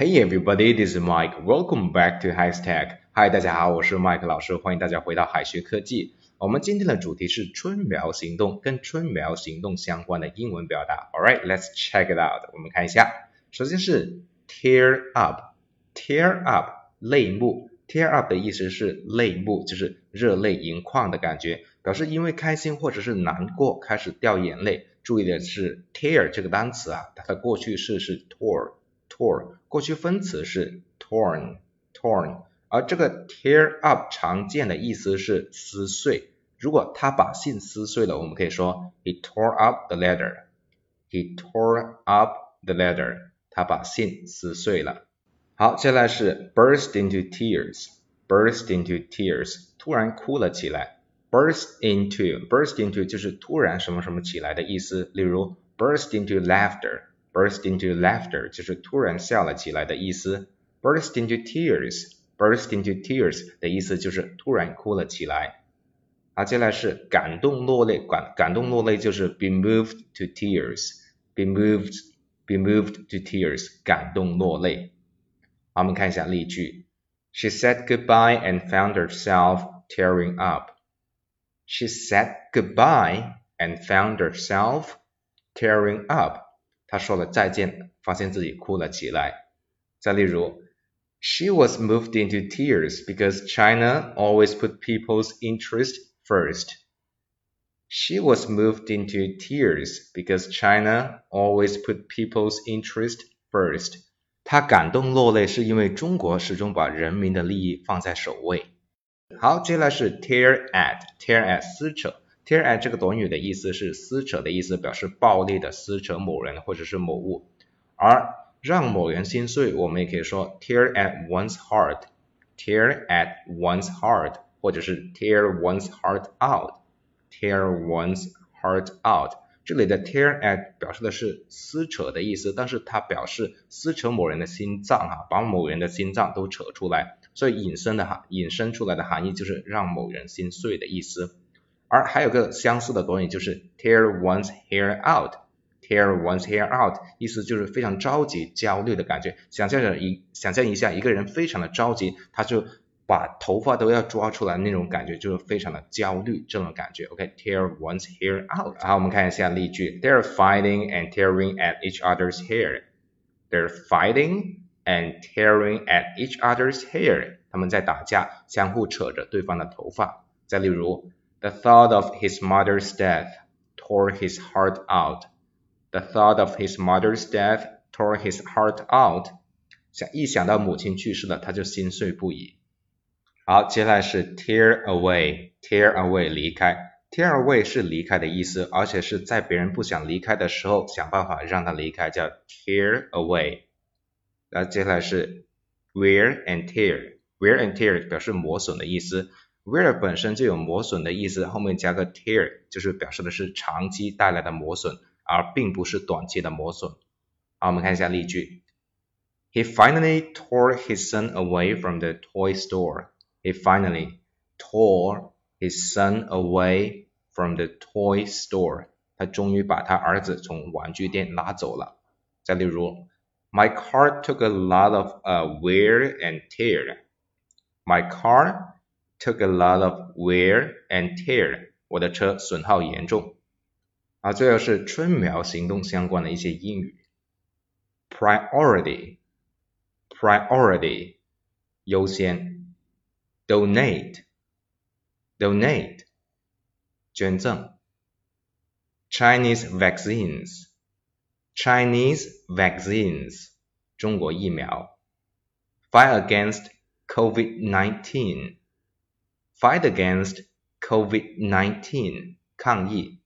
Hey everybody, this is Mike. Welcome back to Hashtag. Hi，大家好，我是 Mike 老师，欢迎大家回到海学科技。我们今天的主题是春苗行动，跟春苗行动相关的英文表达。All right, let's check it out. 我们看一下，首先是 tear up, tear up，泪目。tear up 的意思是泪目，就是热泪盈眶的感觉，表示因为开心或者是难过开始掉眼泪。注意的是 tear 这个单词啊，它的过去式是 tore。tore，过去分词是 torn，torn，而这个 tear up 常见的意思是撕碎。如果他把信撕碎了，我们可以说 he tore up the letter，he tore up the letter，他把信撕碎了。好，接下来是 burst into tears，burst into tears，突然哭了起来。burst into，burst into 就是突然什么什么起来的意思。例如 burst into laughter。 burst into laughter 就是突然笑了起来的意思。burst into tears，burst into tears 的意思就是突然哭了起来。好，接下来是感动落泪，感感动落泪就是 be moved to tears，be moved，be moved to tears，感动落泪。好，我们看一下例句。She said goodbye and found herself tearing up. She said goodbye and found herself tearing up. 他说了再见，发现自己哭了起来。再例如，She was moved into tears because China always put people's interest first. She was moved into tears because China always put people's interest first. 她感动落泪是因为中国始终把人民的利益放在首位。好，接下来是 tear at，tear at 撕扯。 Tear at 这个短语的意思是撕扯的意思，表示暴力的撕扯某人或者是某物。而让某人心碎，我们也可以说 tear at one's heart，tear at one's heart，或者是 tear one's heart out，tear one's heart out。这里的 tear at 表示的是撕扯的意思，但是它表示撕扯某人的心脏哈，把某人的心脏都扯出来，所以引申的哈，引申出来的含义就是让某人心碎的意思。而还有个相似的短语就是 tear one's hair out，tear one's hair out，意思就是非常着急、焦虑的感觉。想象着一，想象一下一个人非常的着急，他就把头发都要抓出来那种感觉，就是非常的焦虑这种感觉。OK，tear one's hair out。好，我们看一下例句：They're fighting and tearing at each other's hair. They're fighting and tearing at each other's hair. 他们在打架，相互扯着对方的头发。再例如。The thought of his mother's death tore his heart out. The thought of his mother's death tore his heart out. 想一想到母亲去世了，他就心碎不已。好，接下来是 tear away，tear away 离开，tear away 是离开的意思，而且是在别人不想离开的时候，想办法让他离开，叫 tear away。然后接下来是 wear and tear，wear and tear 表示磨损的意思。 Wear 本身就有磨损的意思，后面加个 tear 就是表示的是长期带来的磨损，而并不是短期的磨损。好，我们看一下例句。He finally tore his son away from the toy store. He finally tore his son away from the toy store. 他终于把他儿子从玩具店拉走了。再例如，My car took a lot of uh, wear and tear. My car took a lot of wear and tear，我的车损耗严重。啊，最后是春苗行动相关的一些英语。priority，priority，优先。donate，donate，捐赠。Chinese vaccines，Chinese vaccines，中国疫苗。Fight against COVID-19。 Fight against COVID-19 抗疫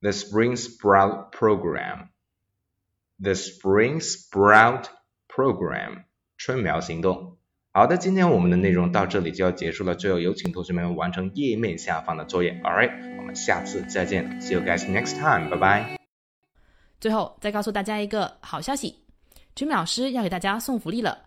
，the Spring Sprout Program，the Spring Sprout Program 春苗行动。好的，今天我们的内容到这里就要结束了，最后有请同学们完成页面下方的作业。All right，我们下次再见，See you guys next time，拜拜。最后再告诉大家一个好消息，君老师要给大家送福利了。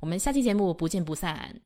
我们下期节目不见不散。